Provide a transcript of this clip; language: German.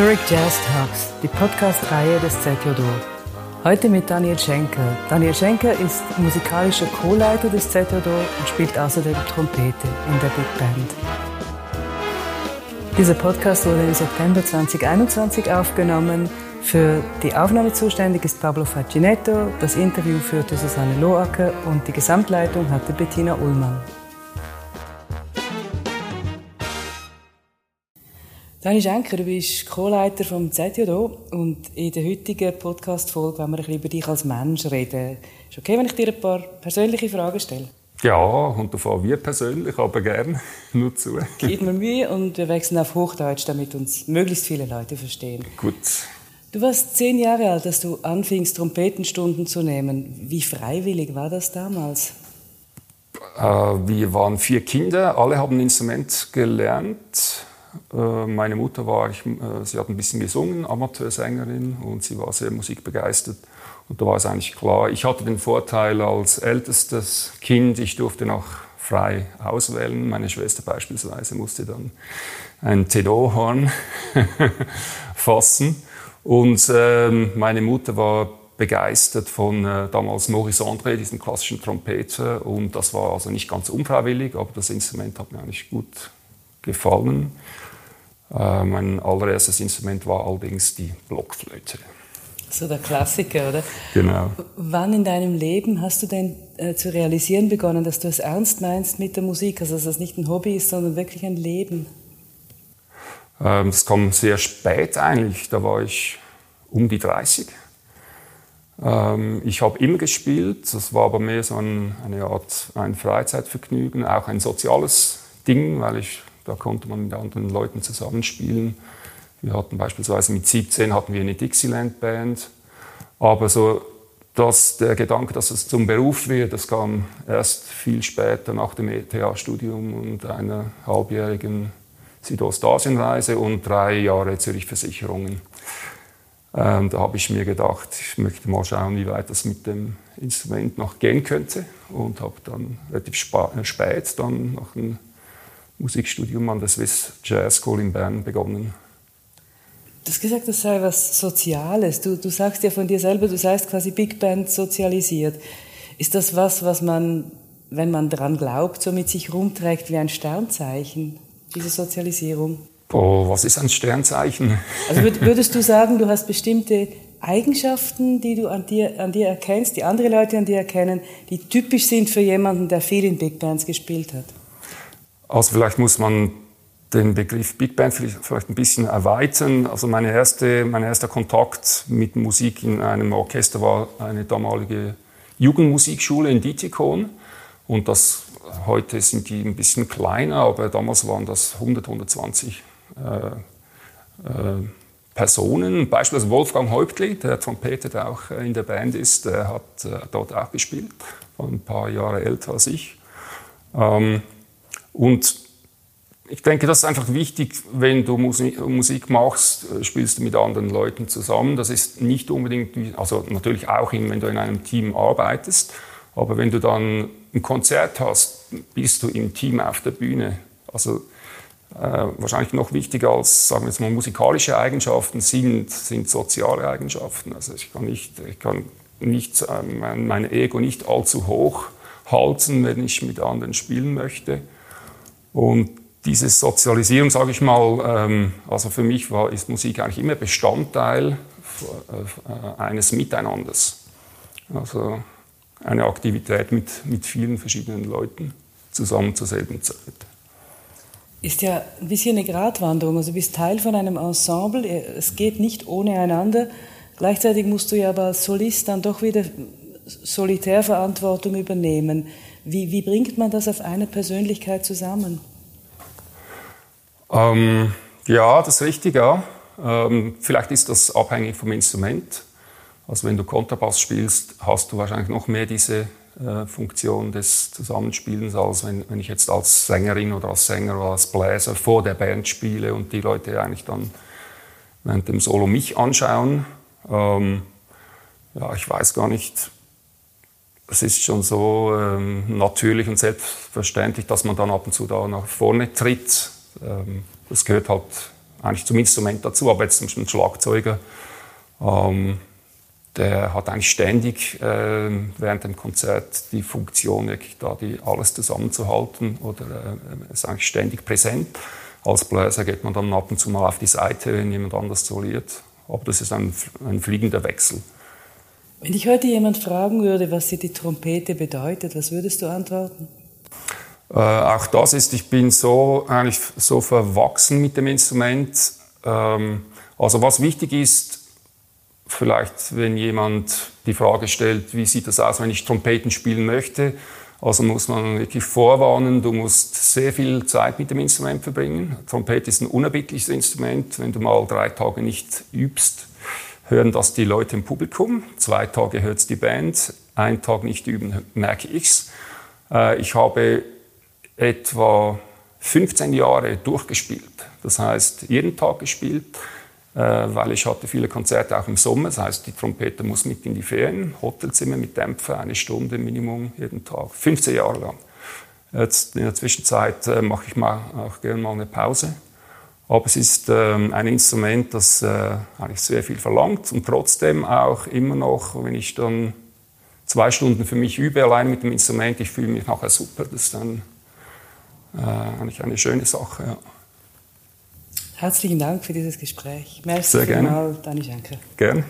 Zurich Jazz Talks, die Podcast-Reihe des ZJO. Heute mit Daniel Schenker. Daniel Schenker ist musikalischer Co-Leiter des ZJO und spielt außerdem Trompete in der Big Band. Dieser Podcast wurde im September 2021 aufgenommen. Für die Aufnahme zuständig ist Pablo Facinetto, das Interview führte Susanne Loacker und die Gesamtleitung hatte Bettina Ullmann. Dani Schenker, du bist Co-Leiter vom ZJO und in der heutigen Podcast-Folge wollen wir ein bisschen über dich als Mensch reden. Ist okay, wenn ich dir ein paar persönliche Fragen stelle? Ja, und davon wir persönlich, aber gern nur zu. Gib mir Mühe und wir wechseln auf Hochdeutsch, damit uns möglichst viele Leute verstehen. Gut. Du warst zehn Jahre alt, als du anfingst, Trompetenstunden zu nehmen. Wie freiwillig war das damals? Äh, wir waren vier Kinder, alle haben ein Instrument gelernt. Äh, meine Mutter war, ich, äh, sie hat ein bisschen gesungen, Amateursängerin, und sie war sehr musikbegeistert. Und da war es eigentlich klar, ich hatte den Vorteil als ältestes Kind, ich durfte noch frei auswählen. Meine Schwester beispielsweise musste dann ein Tenor-Horn fassen. Und ähm, meine Mutter war begeistert von äh, damals Maurice André, diesem klassischen Trompeter. Und das war also nicht ganz unfreiwillig, aber das Instrument hat mir eigentlich gut gefallen. Äh, mein allererstes Instrument war allerdings die Blockflöte. So der Klassiker, oder? Genau. Wann in deinem Leben hast du denn äh, zu realisieren begonnen, dass du es ernst meinst mit der Musik, also dass es nicht ein Hobby ist, sondern wirklich ein Leben? Ähm, das kam sehr spät eigentlich, da war ich um die 30. Ähm, ich habe immer gespielt, das war aber mehr so ein, eine Art ein Freizeitvergnügen, auch ein soziales Ding, weil ich da konnte man mit anderen Leuten zusammenspielen. Wir hatten beispielsweise mit 17 hatten wir eine Dixieland-Band. Aber so dass der Gedanke, dass es zum Beruf wird, das kam erst viel später nach dem ETH-Studium und einer halbjährigen Südostasienreise und drei Jahre Zürich-Versicherungen. Ähm, da habe ich mir gedacht, ich möchte mal schauen, wie weit das mit dem Instrument noch gehen könnte und habe dann relativ spät dann nach einem Musikstudium an der Swiss Jazz School in Bern begonnen. Du hast gesagt, das sei was Soziales. Du, du sagst ja von dir selber, du seist quasi Big Band sozialisiert. Ist das was, was man, wenn man daran glaubt, so mit sich rumträgt wie ein Sternzeichen, diese Sozialisierung? Oh, was ist ein Sternzeichen? Also würdest du sagen, du hast bestimmte Eigenschaften, die du an dir, an dir erkennst, die andere Leute an dir erkennen, die typisch sind für jemanden, der viel in Big Bands gespielt hat? Also vielleicht muss man den Begriff Big Band vielleicht ein bisschen erweitern. Also meine erste, mein erster Kontakt mit Musik in einem Orchester war eine damalige Jugendmusikschule in Dietikon. Und das, heute sind die ein bisschen kleiner, aber damals waren das 100, 120 äh, äh, Personen. Beispielsweise Wolfgang Häuptli, der Trompeter, der auch in der Band ist, der hat äh, dort auch gespielt, war ein paar Jahre älter als ich. Ähm, und ich denke, das ist einfach wichtig, wenn du Musik machst, äh, spielst du mit anderen Leuten zusammen. Das ist nicht unbedingt, also natürlich auch, wenn du in einem Team arbeitest, aber wenn du dann ein Konzert hast, bist du im Team auf der Bühne. Also äh, wahrscheinlich noch wichtiger als, sagen wir jetzt mal, musikalische Eigenschaften sind, sind soziale Eigenschaften. Also ich kann nicht, ich kann nicht äh, mein, mein Ego nicht allzu hoch halten, wenn ich mit anderen spielen möchte. Und diese Sozialisierung, sage ich mal, ähm, also für mich war, ist Musik eigentlich immer Bestandteil äh, eines Miteinanders. Also eine Aktivität mit, mit vielen verschiedenen Leuten zusammen zur selben Zeit. Ist ja ein bisschen eine Gratwanderung. Also du bist Teil von einem Ensemble, es geht nicht ohne einander. Gleichzeitig musst du ja aber als Solist dann doch wieder Solitärverantwortung übernehmen. Wie, wie bringt man das auf eine Persönlichkeit zusammen? Ähm, ja, das ist richtig, ja. Ähm, vielleicht ist das abhängig vom Instrument. Also wenn du Kontrabass spielst, hast du wahrscheinlich noch mehr diese äh, Funktion des Zusammenspielens, als wenn, wenn ich jetzt als Sängerin oder als Sänger oder als Bläser vor der Band spiele und die Leute eigentlich dann während dem Solo mich anschauen. Ähm, ja, ich weiß gar nicht, es ist schon so ähm, natürlich und selbstverständlich, dass man dann ab und zu da nach vorne tritt. Ähm, das gehört halt eigentlich zum Instrument dazu, aber jetzt zum Schlagzeuger. Ähm, der hat eigentlich ständig äh, während dem Konzert die Funktion, wirklich da die, alles zusammenzuhalten oder äh, ist eigentlich ständig präsent. Als Bläser geht man dann ab und zu mal auf die Seite, wenn jemand anders soliert. Aber das ist ein, ein fliegender Wechsel. Wenn dich heute jemand fragen würde, was dir die Trompete bedeutet, was würdest du antworten? Äh, auch das ist, ich bin so eigentlich so verwachsen mit dem Instrument. Ähm, also was wichtig ist, vielleicht wenn jemand die Frage stellt, wie sieht das aus, wenn ich Trompeten spielen möchte, also muss man wirklich vorwarnen, du musst sehr viel Zeit mit dem Instrument verbringen. Trompete ist ein unerbittliches Instrument. Wenn du mal drei Tage nicht übst, hören das die Leute im Publikum. Zwei Tage hört es die Band. Ein Tag nicht üben, merke ich's. Äh, ich habe etwa 15 Jahre durchgespielt. Das heißt, jeden Tag gespielt. Äh, weil ich hatte viele Konzerte auch im Sommer. Das heißt, die Trompete muss mit in die Ferien, Hotelzimmer mit Dämpfer, eine Stunde Minimum jeden Tag, 15 Jahre lang. Jetzt in der Zwischenzeit äh, mache ich mal auch gerne mal eine Pause. Aber es ist ähm, ein Instrument, das äh, eigentlich sehr viel verlangt und trotzdem auch immer noch, wenn ich dann zwei Stunden für mich übe, allein mit dem Instrument, ich fühle mich nachher super. Das ist dann äh, eigentlich eine schöne Sache. Ja. Herzlichen Dank für dieses Gespräch. Merci Sehr gerne. Dani Schenker. Gerne.